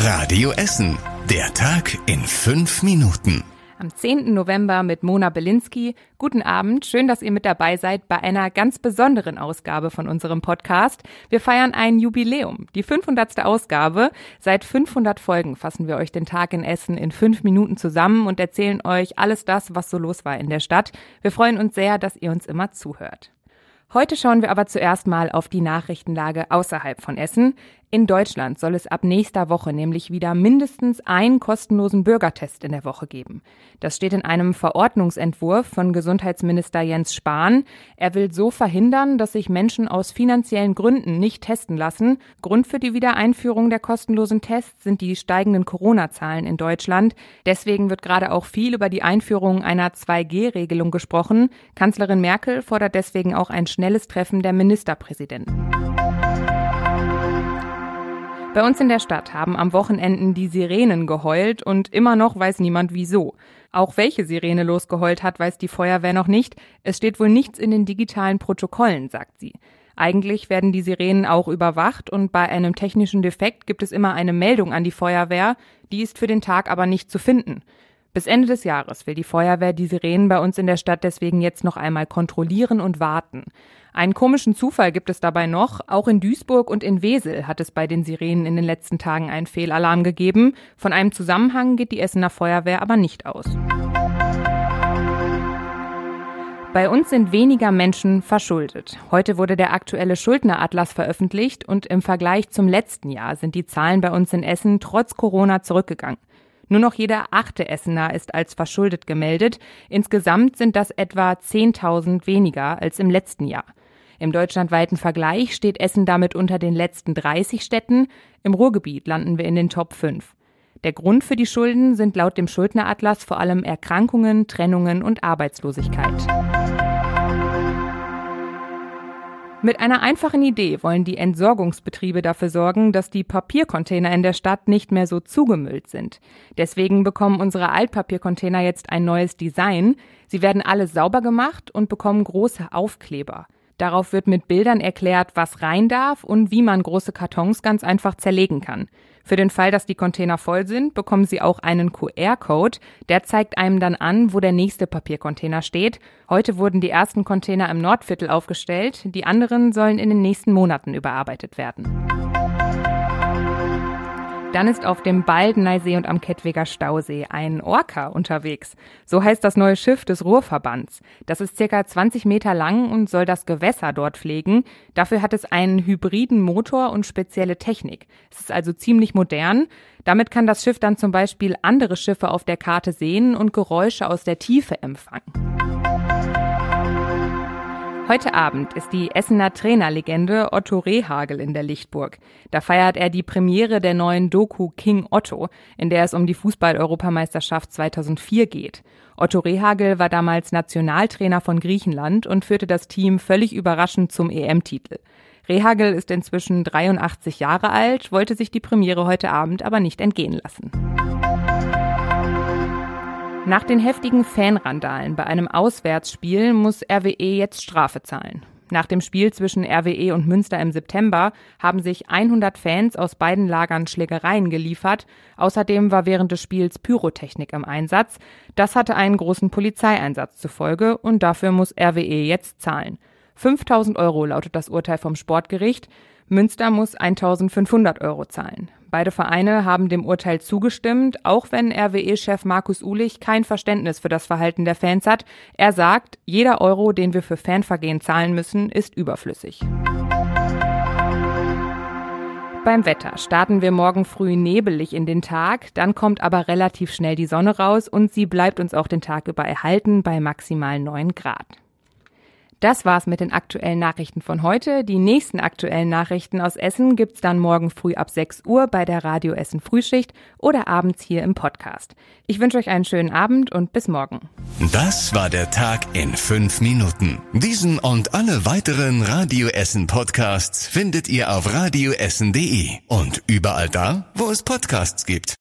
Radio Essen. Der Tag in fünf Minuten. Am 10. November mit Mona Belinsky. Guten Abend, schön, dass ihr mit dabei seid bei einer ganz besonderen Ausgabe von unserem Podcast. Wir feiern ein Jubiläum, die 500. Ausgabe. Seit 500 Folgen fassen wir euch den Tag in Essen in fünf Minuten zusammen und erzählen euch alles das, was so los war in der Stadt. Wir freuen uns sehr, dass ihr uns immer zuhört. Heute schauen wir aber zuerst mal auf die Nachrichtenlage außerhalb von Essen. In Deutschland soll es ab nächster Woche nämlich wieder mindestens einen kostenlosen Bürgertest in der Woche geben. Das steht in einem Verordnungsentwurf von Gesundheitsminister Jens Spahn. Er will so verhindern, dass sich Menschen aus finanziellen Gründen nicht testen lassen. Grund für die Wiedereinführung der kostenlosen Tests sind die steigenden Corona-Zahlen in Deutschland. Deswegen wird gerade auch viel über die Einführung einer 2G-Regelung gesprochen. Kanzlerin Merkel fordert deswegen auch ein schnelles Treffen der Ministerpräsidenten. Bei uns in der Stadt haben am Wochenenden die Sirenen geheult und immer noch weiß niemand wieso. Auch welche Sirene losgeheult hat, weiß die Feuerwehr noch nicht. Es steht wohl nichts in den digitalen Protokollen, sagt sie. Eigentlich werden die Sirenen auch überwacht und bei einem technischen Defekt gibt es immer eine Meldung an die Feuerwehr, die ist für den Tag aber nicht zu finden. Bis Ende des Jahres will die Feuerwehr die Sirenen bei uns in der Stadt deswegen jetzt noch einmal kontrollieren und warten. Einen komischen Zufall gibt es dabei noch. Auch in Duisburg und in Wesel hat es bei den Sirenen in den letzten Tagen einen Fehlalarm gegeben. Von einem Zusammenhang geht die Essener Feuerwehr aber nicht aus. Bei uns sind weniger Menschen verschuldet. Heute wurde der aktuelle Schuldneratlas veröffentlicht und im Vergleich zum letzten Jahr sind die Zahlen bei uns in Essen trotz Corona zurückgegangen. Nur noch jeder achte Essener ist als verschuldet gemeldet. Insgesamt sind das etwa 10.000 weniger als im letzten Jahr. Im deutschlandweiten Vergleich steht Essen damit unter den letzten 30 Städten. Im Ruhrgebiet landen wir in den Top 5. Der Grund für die Schulden sind laut dem Schuldneratlas vor allem Erkrankungen, Trennungen und Arbeitslosigkeit. Mit einer einfachen Idee wollen die Entsorgungsbetriebe dafür sorgen, dass die Papiercontainer in der Stadt nicht mehr so zugemüllt sind. Deswegen bekommen unsere Altpapiercontainer jetzt ein neues Design. Sie werden alle sauber gemacht und bekommen große Aufkleber. Darauf wird mit Bildern erklärt, was rein darf und wie man große Kartons ganz einfach zerlegen kann. Für den Fall, dass die Container voll sind, bekommen Sie auch einen QR-Code. Der zeigt einem dann an, wo der nächste Papiercontainer steht. Heute wurden die ersten Container im Nordviertel aufgestellt. Die anderen sollen in den nächsten Monaten überarbeitet werden. Dann ist auf dem Baldeneysee und am Kettwiger Stausee ein Orca unterwegs. So heißt das neue Schiff des Ruhrverbands. Das ist circa 20 Meter lang und soll das Gewässer dort pflegen. Dafür hat es einen hybriden Motor und spezielle Technik. Es ist also ziemlich modern. Damit kann das Schiff dann zum Beispiel andere Schiffe auf der Karte sehen und Geräusche aus der Tiefe empfangen. Heute Abend ist die Essener Trainerlegende Otto Rehagel in der Lichtburg. Da feiert er die Premiere der neuen Doku King Otto, in der es um die Fußball-Europameisterschaft 2004 geht. Otto Rehagel war damals Nationaltrainer von Griechenland und führte das Team völlig überraschend zum EM-Titel. Rehagel ist inzwischen 83 Jahre alt, wollte sich die Premiere heute Abend aber nicht entgehen lassen. Nach den heftigen Fanrandalen bei einem Auswärtsspiel muss RWE jetzt Strafe zahlen. Nach dem Spiel zwischen RWE und Münster im September haben sich 100 Fans aus beiden Lagern Schlägereien geliefert. Außerdem war während des Spiels Pyrotechnik im Einsatz. Das hatte einen großen Polizeieinsatz zur Folge und dafür muss RWE jetzt zahlen. 5000 Euro lautet das Urteil vom Sportgericht. Münster muss 1500 Euro zahlen. Beide Vereine haben dem Urteil zugestimmt, auch wenn RWE-Chef Markus Ulich kein Verständnis für das Verhalten der Fans hat. Er sagt, jeder Euro, den wir für Fanvergehen zahlen müssen, ist überflüssig. Beim Wetter starten wir morgen früh nebelig in den Tag, dann kommt aber relativ schnell die Sonne raus und sie bleibt uns auch den Tag über erhalten bei maximal 9 Grad. Das war's mit den aktuellen Nachrichten von heute. Die nächsten aktuellen Nachrichten aus Essen gibt's dann morgen früh ab 6 Uhr bei der Radio Essen Frühschicht oder abends hier im Podcast. Ich wünsche euch einen schönen Abend und bis morgen. Das war der Tag in fünf Minuten. Diesen und alle weiteren Radio Essen Podcasts findet ihr auf radioessen.de und überall da, wo es Podcasts gibt.